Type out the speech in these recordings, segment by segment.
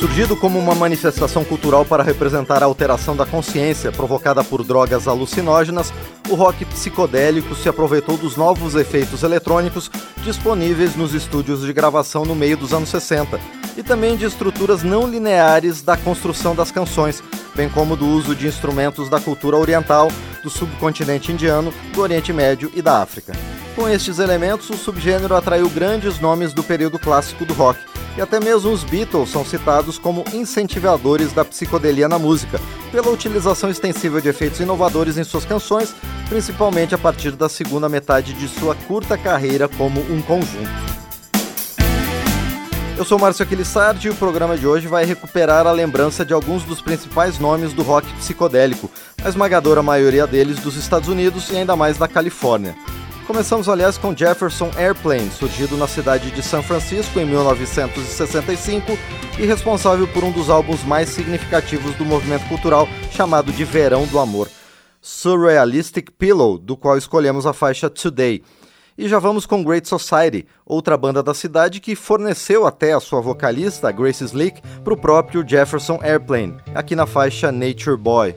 Surgido como uma manifestação cultural para representar a alteração da consciência provocada por drogas alucinógenas, o rock psicodélico se aproveitou dos novos efeitos eletrônicos disponíveis nos estúdios de gravação no meio dos anos 60 e também de estruturas não lineares da construção das canções, bem como do uso de instrumentos da cultura oriental, do subcontinente indiano, do Oriente Médio e da África. Com estes elementos, o subgênero atraiu grandes nomes do período clássico do rock, e até mesmo os Beatles são citados como incentivadores da psicodelia na música, pela utilização extensiva de efeitos inovadores em suas canções, principalmente a partir da segunda metade de sua curta carreira como um conjunto. Eu sou Márcio Aquilissardi e o programa de hoje vai recuperar a lembrança de alguns dos principais nomes do rock psicodélico, a esmagadora maioria deles dos Estados Unidos e ainda mais da Califórnia. Começamos, aliás, com Jefferson Airplane, surgido na cidade de São Francisco em 1965 e responsável por um dos álbuns mais significativos do movimento cultural chamado de Verão do Amor, Surrealistic Pillow, do qual escolhemos a faixa Today. E já vamos com Great Society, outra banda da cidade que forneceu até a sua vocalista, Grace Slick, para o próprio Jefferson Airplane, aqui na faixa Nature Boy.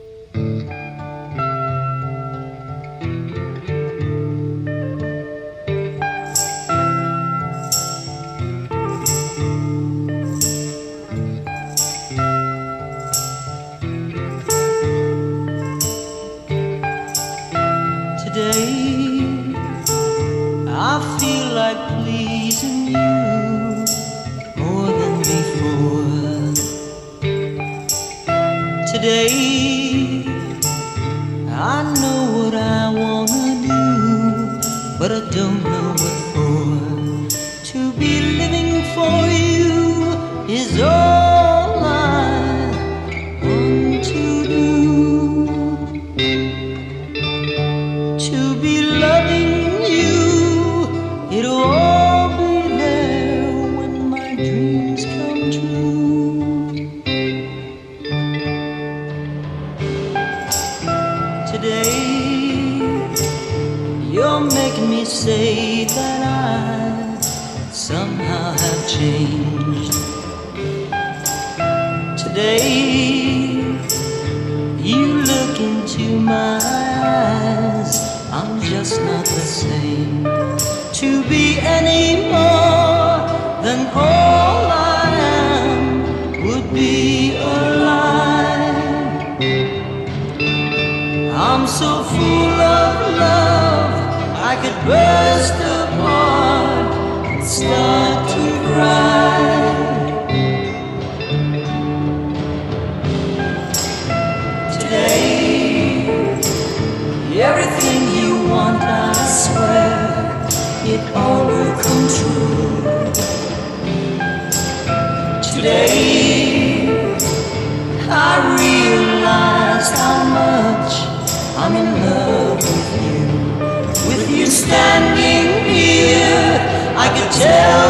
you standing here, I can tell.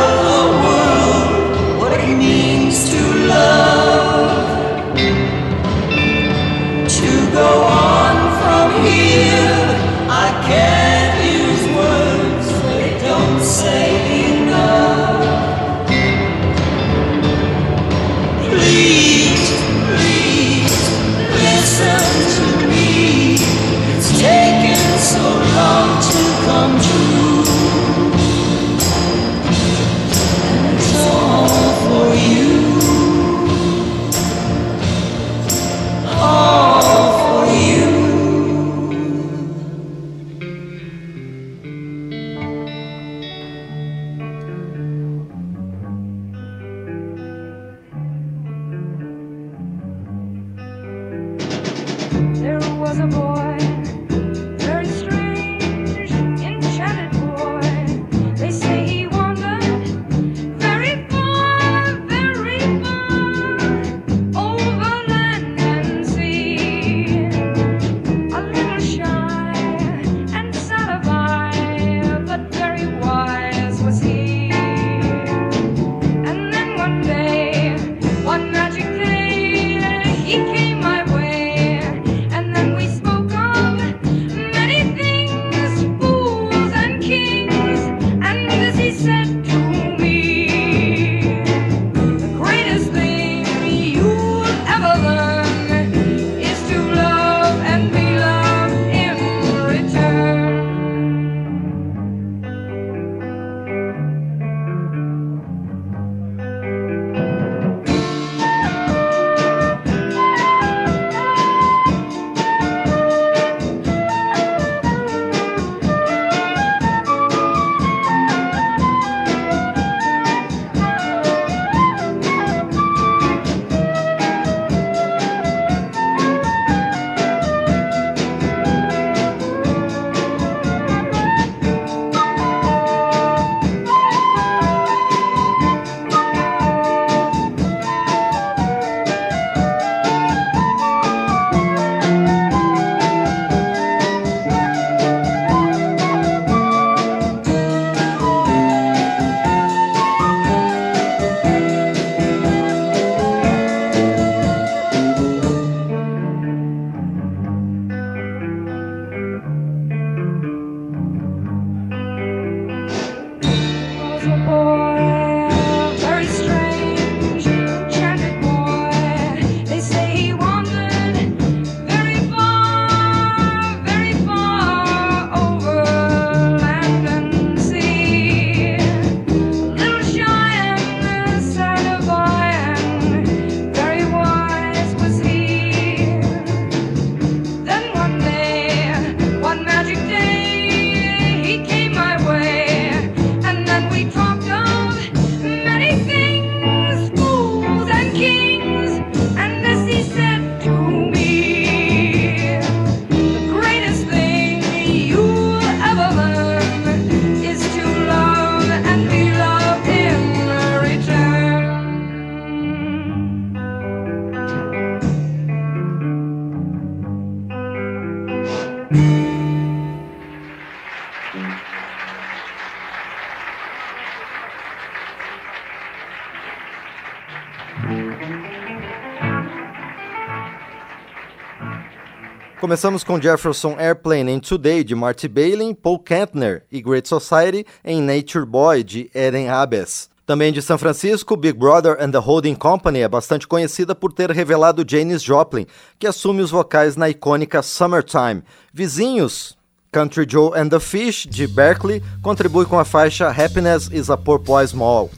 Começamos com Jefferson Airplane em Today, de Marty Bailey, Paul Kantner e Great Society em Nature Boy, de Eden Abes. Também de São Francisco, Big Brother and the Holding Company é bastante conhecida por ter revelado Janis Joplin, que assume os vocais na icônica Summertime. Vizinhos Country Joe and the Fish, de Berkeley, contribui com a faixa Happiness is a Porpoise Mall.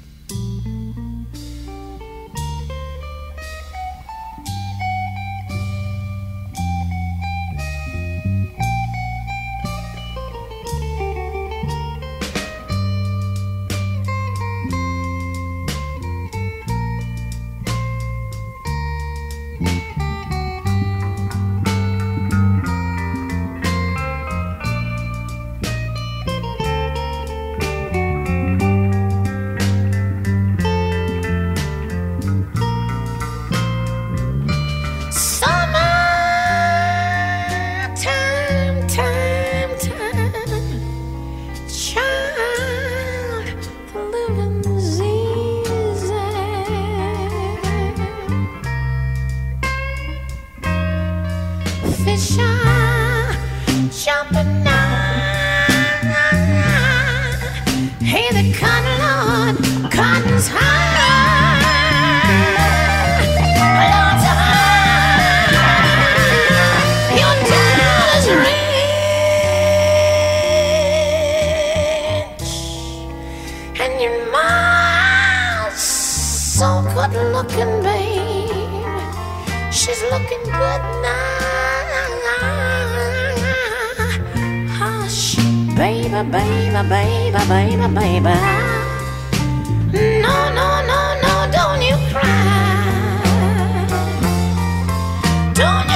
looking, babe. She's looking good now. Hush, baby, baby, baby, baby, baby. No, no, no, no, don't you cry. Don't you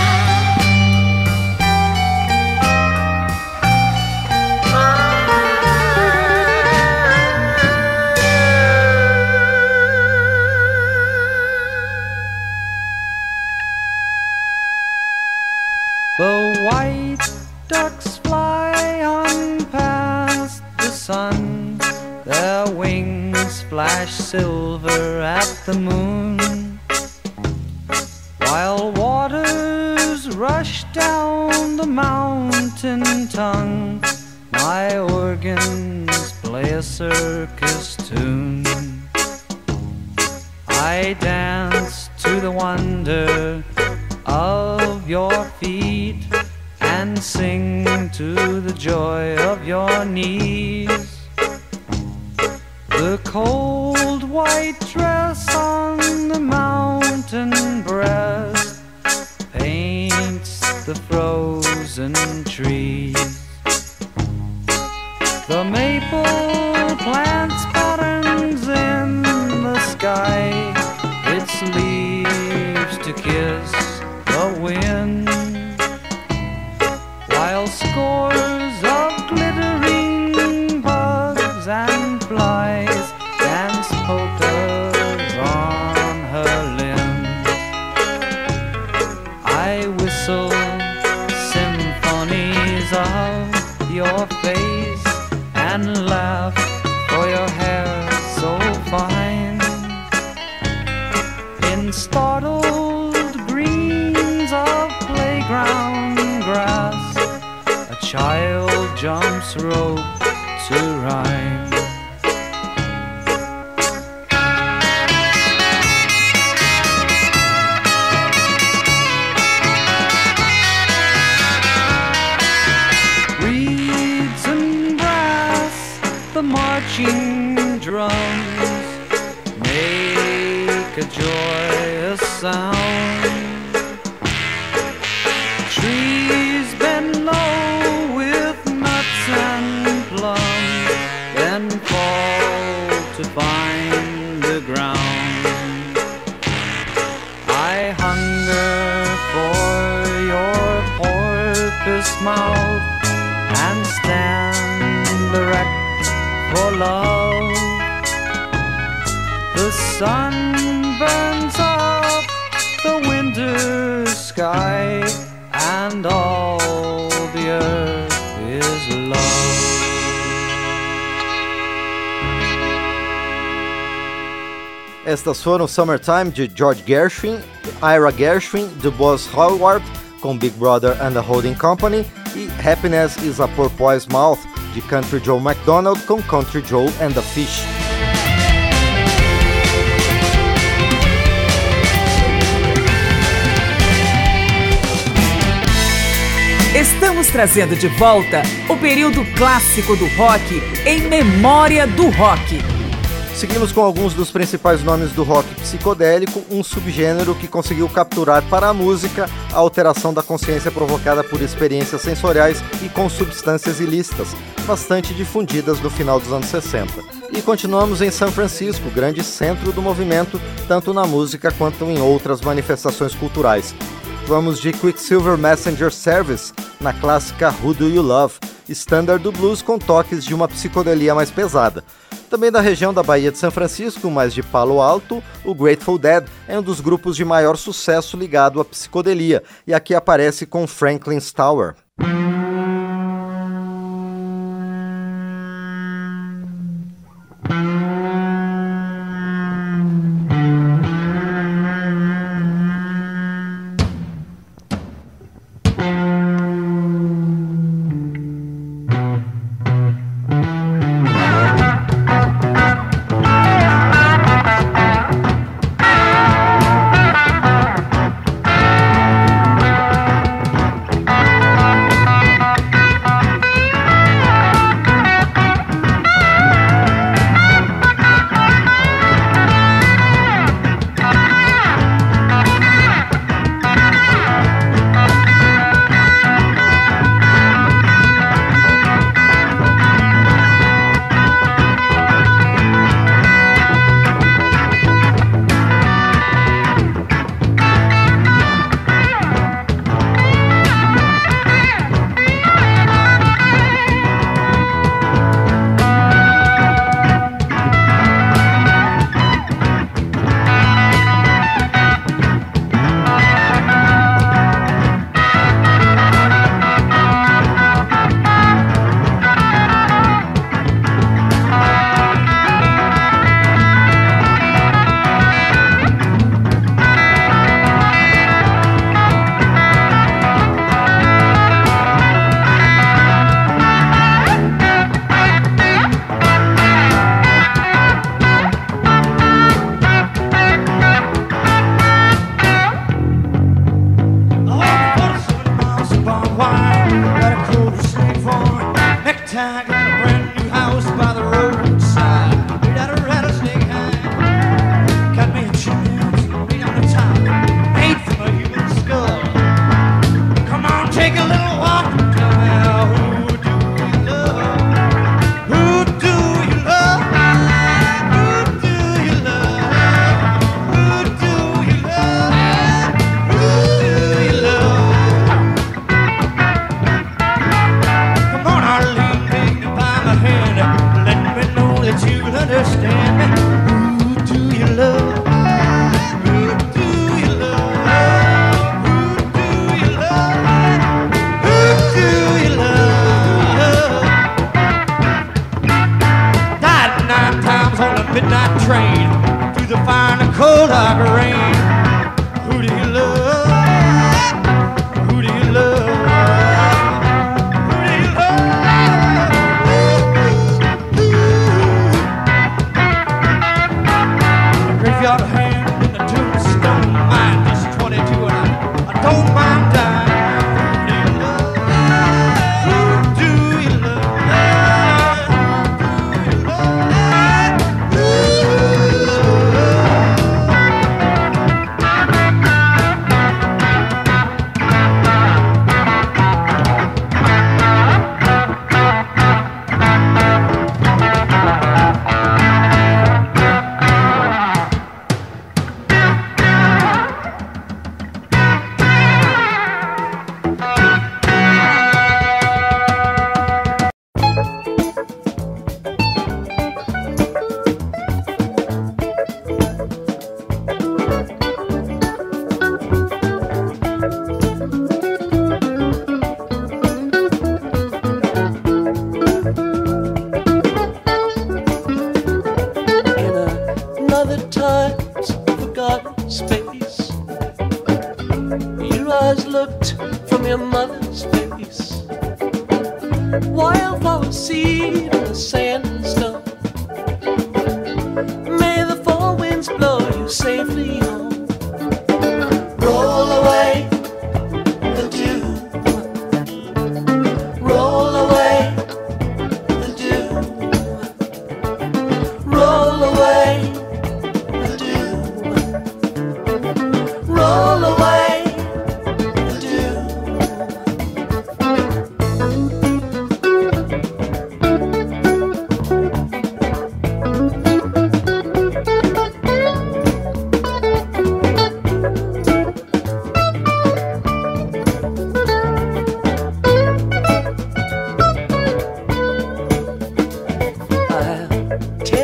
silver at the moon While waters rush down the mountain tongue My organs play a circus tune I dance to the wonder of your feet and sing to the joy of your knees. The cold white dress Estas foram Summertime de George Gershwin, Ira Gershwin, DuBois Howard com Big Brother and the Holding Company e Happiness is a Porpoise Mouth de Country Joe McDonald com Country Joe and the Fish. Estamos trazendo de volta o período clássico do rock em memória do rock. Seguimos com alguns dos principais nomes do rock psicodélico, um subgênero que conseguiu capturar para a música a alteração da consciência provocada por experiências sensoriais e com substâncias ilícitas, bastante difundidas no final dos anos 60. E continuamos em São Francisco, grande centro do movimento, tanto na música quanto em outras manifestações culturais. Vamos de Quicksilver Messenger Service, na clássica Who Do You Love, standard do blues com toques de uma psicodelia mais pesada. Também da região da Baía de São Francisco, mas de Palo Alto, o Grateful Dead é um dos grupos de maior sucesso ligado à psicodelia, e aqui aparece com Franklin's Tower.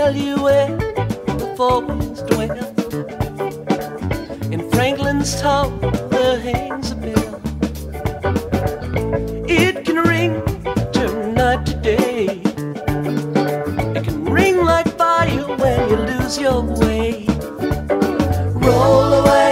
tell you where the fogs dwell. In Franklin's Tower, there hangs a bell. It can ring tonight to day. It can ring like fire when you lose your way. Roll away.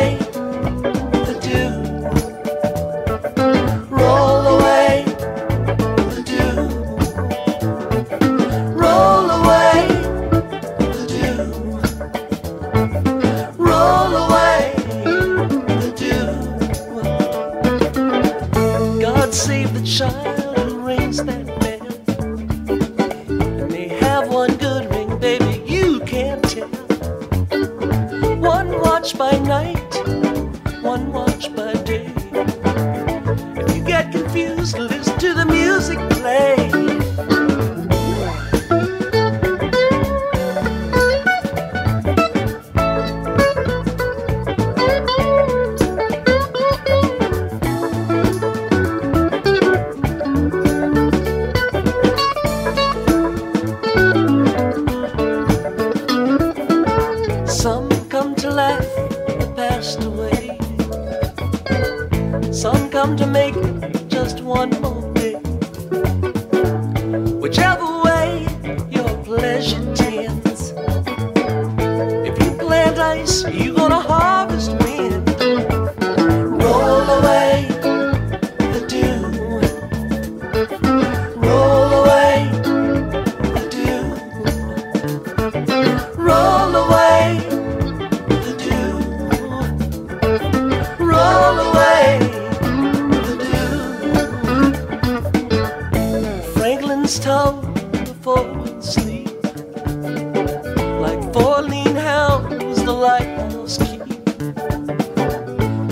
tongue before sleep. Like four lean hounds, the lighthouse keep.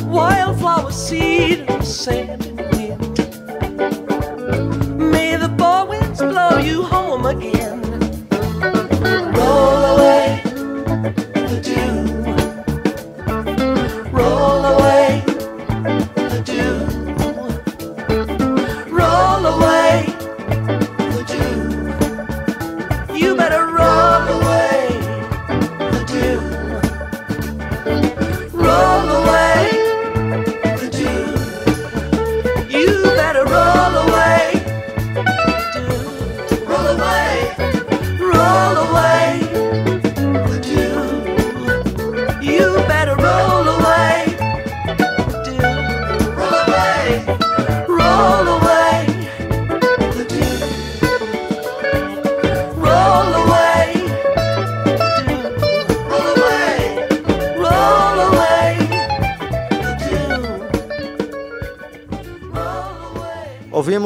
Wildflower seed of sand.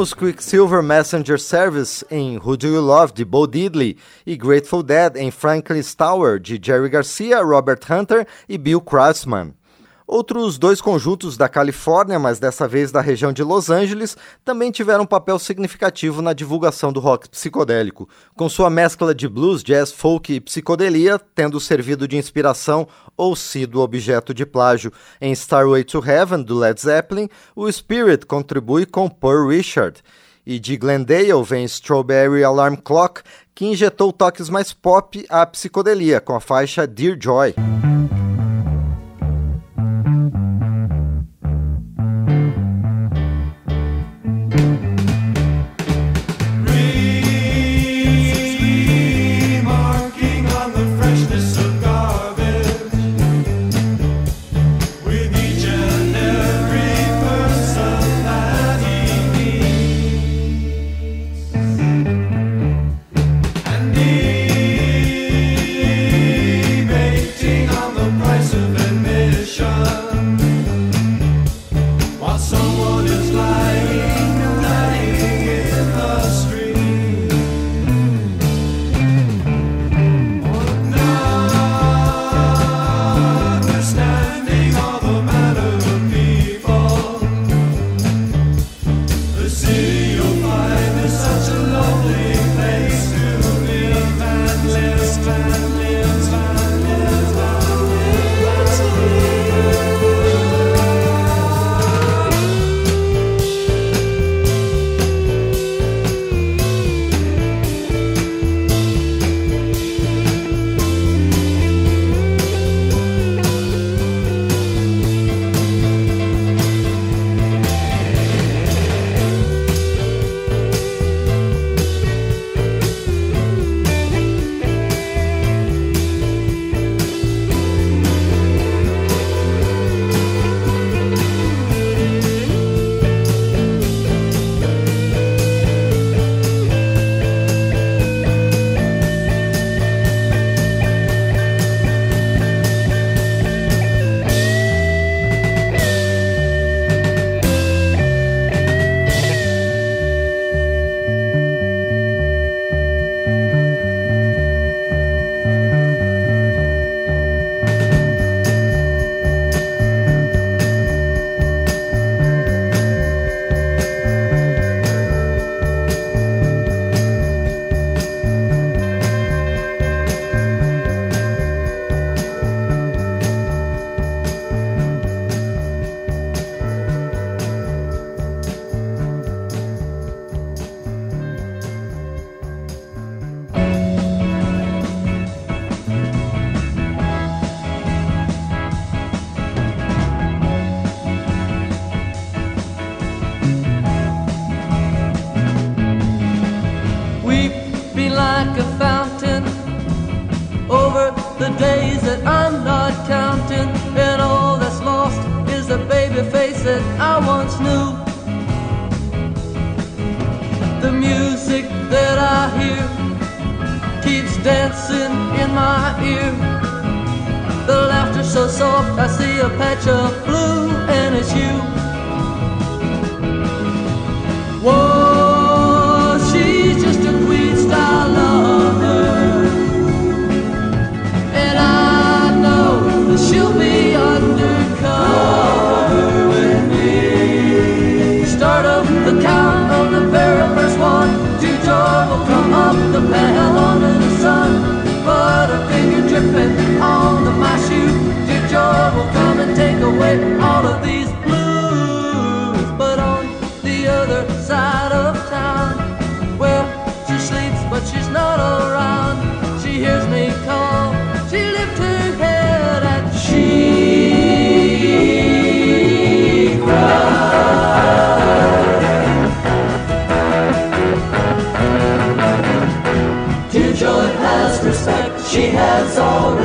Ouvimos Quicksilver Messenger Service em Who Do You Love de Bo Diddley e Grateful Dead em Franklin's Tower de Jerry Garcia, Robert Hunter e Bill Kreutzmann. Outros dois conjuntos da Califórnia, mas dessa vez da região de Los Angeles, também tiveram um papel significativo na divulgação do rock psicodélico, com sua mescla de blues, jazz, folk e psicodelia tendo servido de inspiração ou sido objeto de plágio. Em Starway to Heaven, do Led Zeppelin, o Spirit contribui com Pearl Richard. E de Glendale vem Strawberry Alarm Clock, que injetou toques mais pop à psicodelia, com a faixa Dear Joy.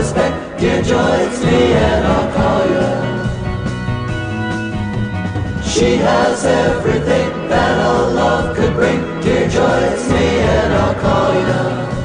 respect. Dear Joy, it's me and I'll call you. She has everything that a love could bring. Dear Joy, it's me and I'll call you.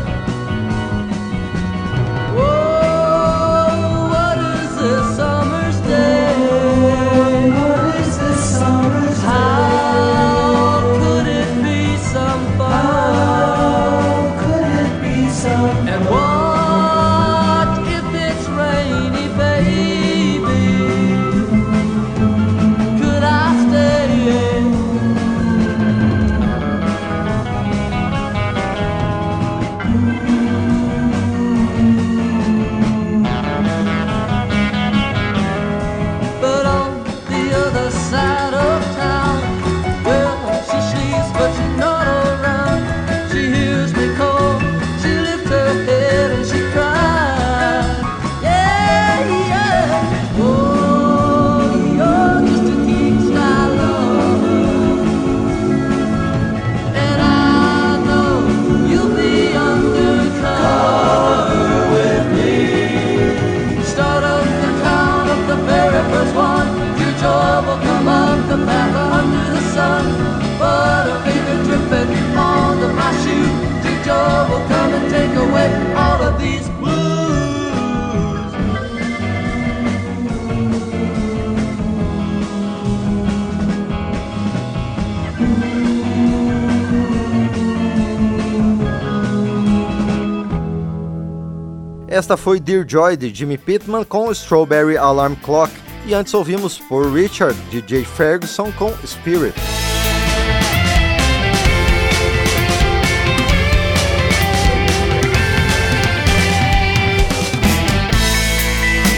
Esta foi Dear Joy de Jimmy Pittman com Strawberry Alarm Clock e antes ouvimos por Richard de Jay Ferguson com Spirit.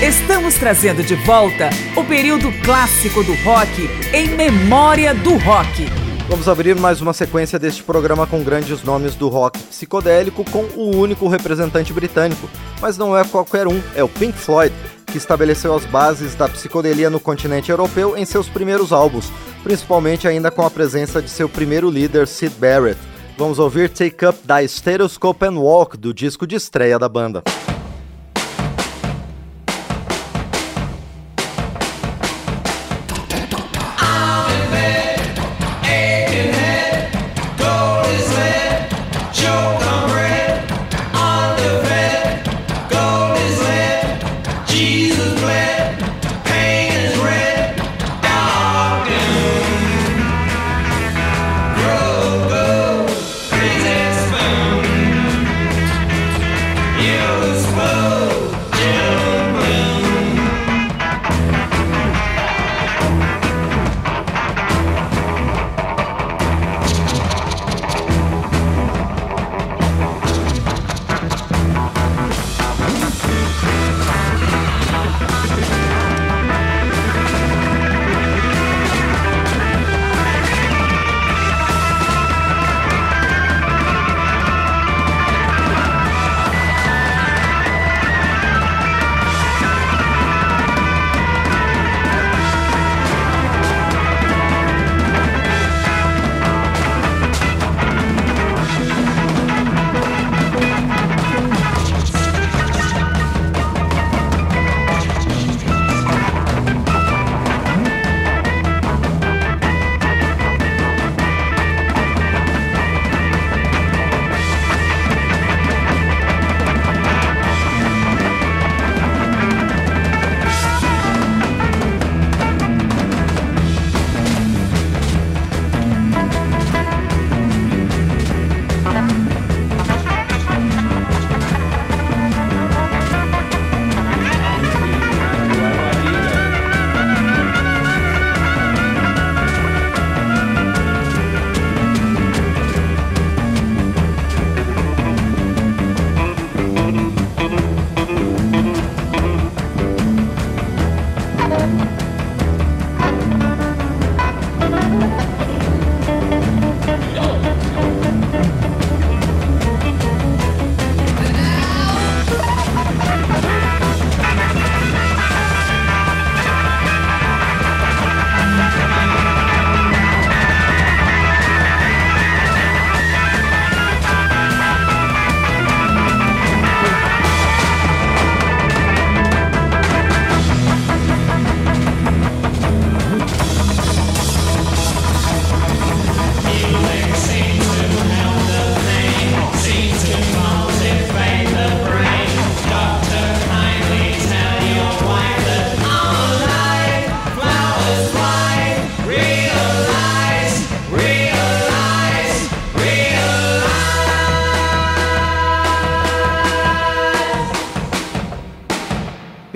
Estamos trazendo de volta o período clássico do rock em memória do rock. Vamos abrir mais uma sequência deste programa com grandes nomes do rock psicodélico com o único representante britânico, mas não é qualquer um, é o Pink Floyd, que estabeleceu as bases da psicodelia no continente europeu em seus primeiros álbuns, principalmente ainda com a presença de seu primeiro líder, Sid Barrett. Vamos ouvir Take Up da Stereoscope and Walk, do disco de estreia da banda.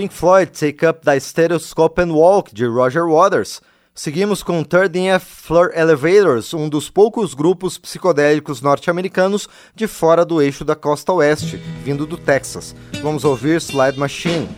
Floyd, Take Up da Stereoscope and Walk, de Roger Waters. Seguimos com 13th Floor Elevators, um dos poucos grupos psicodélicos norte-americanos de fora do eixo da costa oeste, vindo do Texas. Vamos ouvir Slide Machine.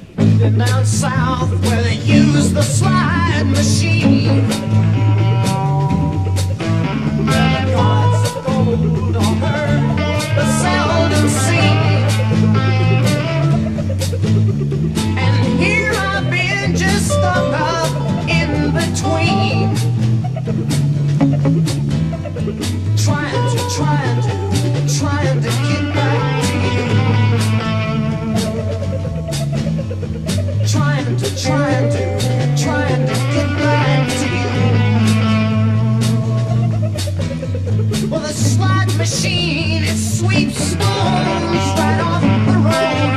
machine, it sweeps stones right off the road.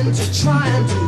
Trying to, trying to,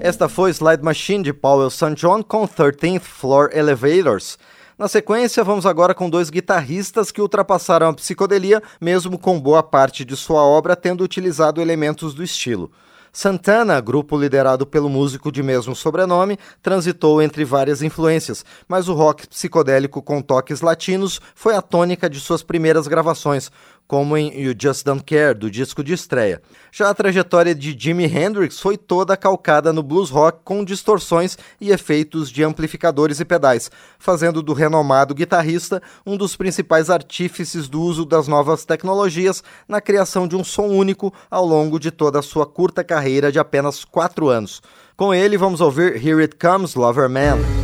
Esta foi Slide Machine de Powell St. John com 13th Floor Elevators. Na sequência, vamos agora com dois guitarristas que ultrapassaram a psicodelia, mesmo com boa parte de sua obra tendo utilizado elementos do estilo. Santana, grupo liderado pelo músico de mesmo sobrenome, transitou entre várias influências, mas o rock psicodélico com toques latinos foi a tônica de suas primeiras gravações, como em You Just Don't Care, do disco de estreia. Já a trajetória de Jimi Hendrix foi toda calcada no blues rock com distorções e efeitos de amplificadores e pedais, fazendo do renomado guitarrista um dos principais artífices do uso das novas tecnologias na criação de um som único ao longo de toda a sua curta carreira de apenas quatro anos. Com ele, vamos ouvir Here It Comes, Lover Man.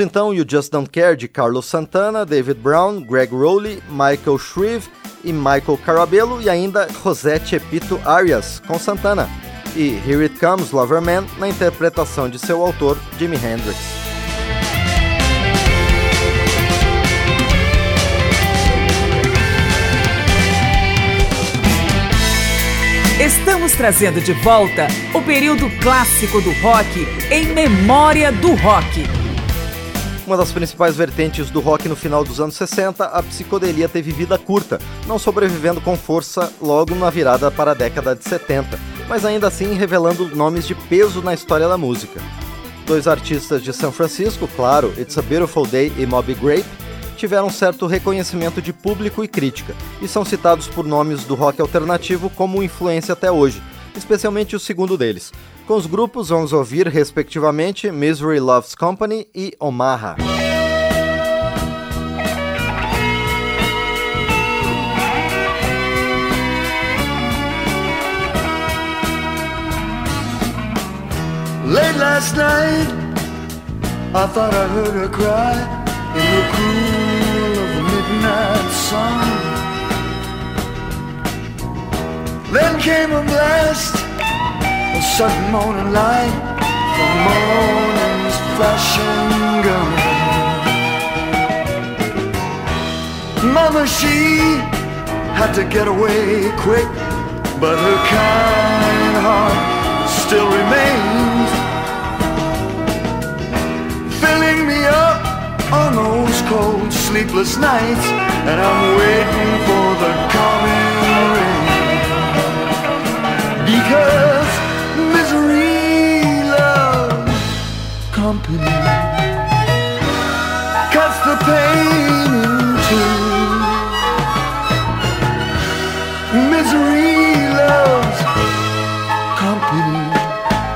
Então You Just Don't Care de Carlos Santana, David Brown, Greg Rowley, Michael Shreve e Michael Carabello e ainda José Chepito Arias com Santana. E Here It Comes Loverman na interpretação de seu autor, Jimi Hendrix. Estamos trazendo de volta o período clássico do rock em memória do rock. Uma das principais vertentes do rock no final dos anos 60, a psicodelia teve vida curta, não sobrevivendo com força logo na virada para a década de 70, mas ainda assim revelando nomes de peso na história da música. Dois artistas de São Francisco, claro, It's a Beautiful Day e Moby Grape, tiveram certo reconhecimento de público e crítica, e são citados por nomes do rock alternativo como influência até hoje, especialmente o segundo deles. Com os grupos vamos ouvir, respectivamente, Misery Loves Company e Omaha. Late last night, I thought I heard her cry in the cool of the midnight sun. Then came a blast, a sudden morning light from morning's flashing gun. Mama, she had to get away quick, but her kind heart still remains filling me up on those cold, sleepless nights, and I'm waiting for the coming rain. Because misery loves company, cuts the pain in two. Misery loves company,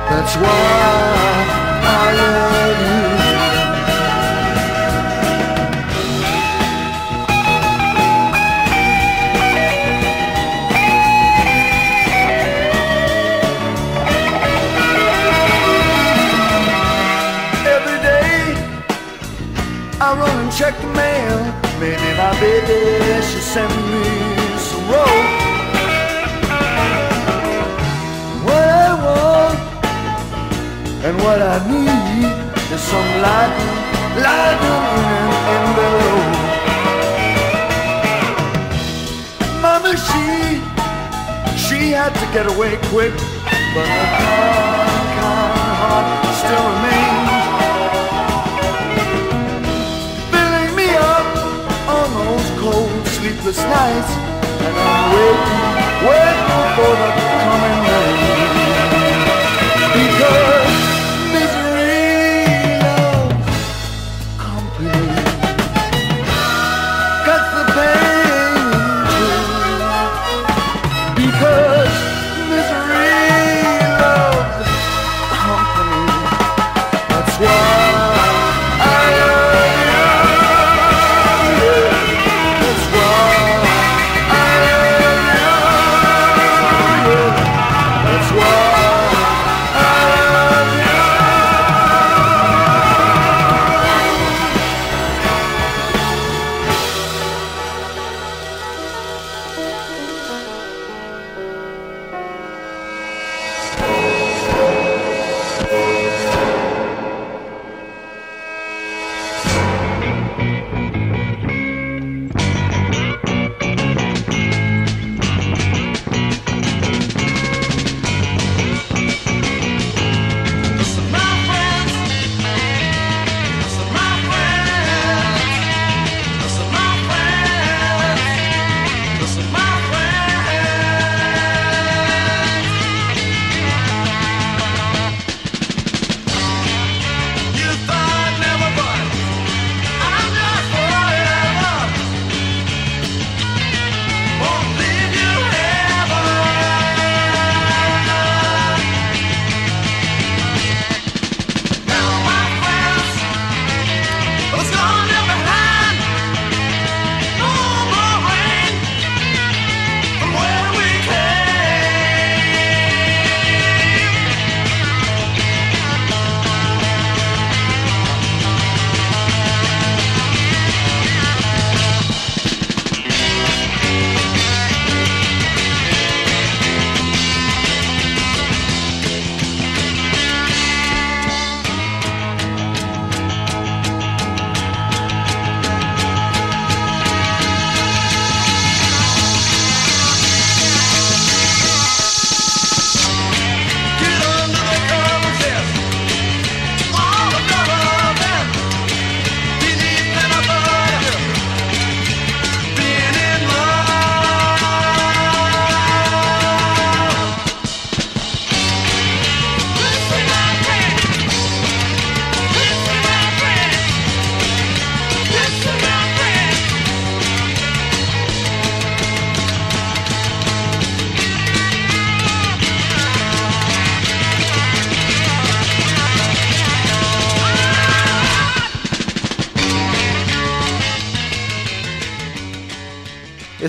that's why baby should send me some rope. What I want and what I need is some light, light in an envelope. Mama, she, she had to get away quick, but her kind, kind heart still remains. Sleepless nights, and I'm waiting, waiting for the coming rain. Because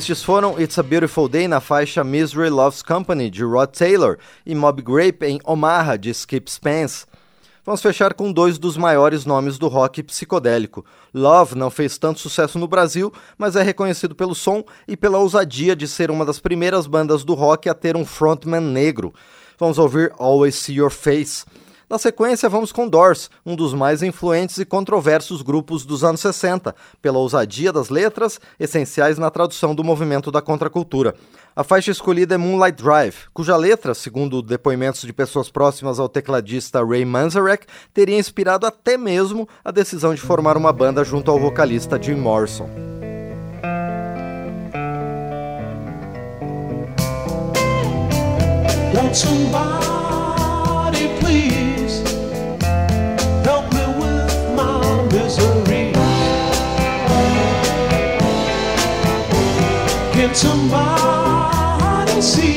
Estes foram It's a Beautiful Day na faixa Misery Loves Company de Rod Taylor e Mob Grape em Omaha de Skip Spence. Vamos fechar com dois dos maiores nomes do rock psicodélico. Love não fez tanto sucesso no Brasil, mas é reconhecido pelo som e pela ousadia de ser uma das primeiras bandas do rock a ter um frontman negro. Vamos ouvir Always See Your Face. Na sequência, vamos com Doors, um dos mais influentes e controversos grupos dos anos 60, pela ousadia das letras, essenciais na tradução do movimento da contracultura. A faixa escolhida é Moonlight Drive, cuja letra, segundo depoimentos de pessoas próximas ao tecladista Ray Manzarek, teria inspirado até mesmo a decisão de formar uma banda junto ao vocalista Jim Morrison. please Can somebody see,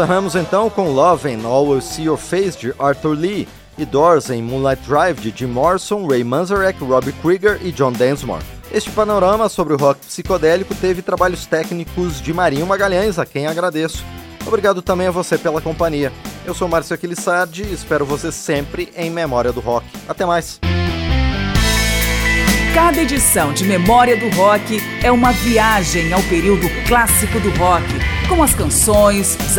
Encerramos então com Love and Always See Your Face de Arthur Lee e Doors em Moonlight Drive de Jim Morrison, Ray Manzarek, Robbie Krieger e John Densmore. Este panorama sobre o rock psicodélico teve trabalhos técnicos de Marinho Magalhães, a quem agradeço. Obrigado também a você pela companhia. Eu sou Márcio Aquilissardi e espero você sempre em Memória do Rock. Até mais! Cada edição de Memória do Rock é uma viagem ao período clássico do rock, com as canções, os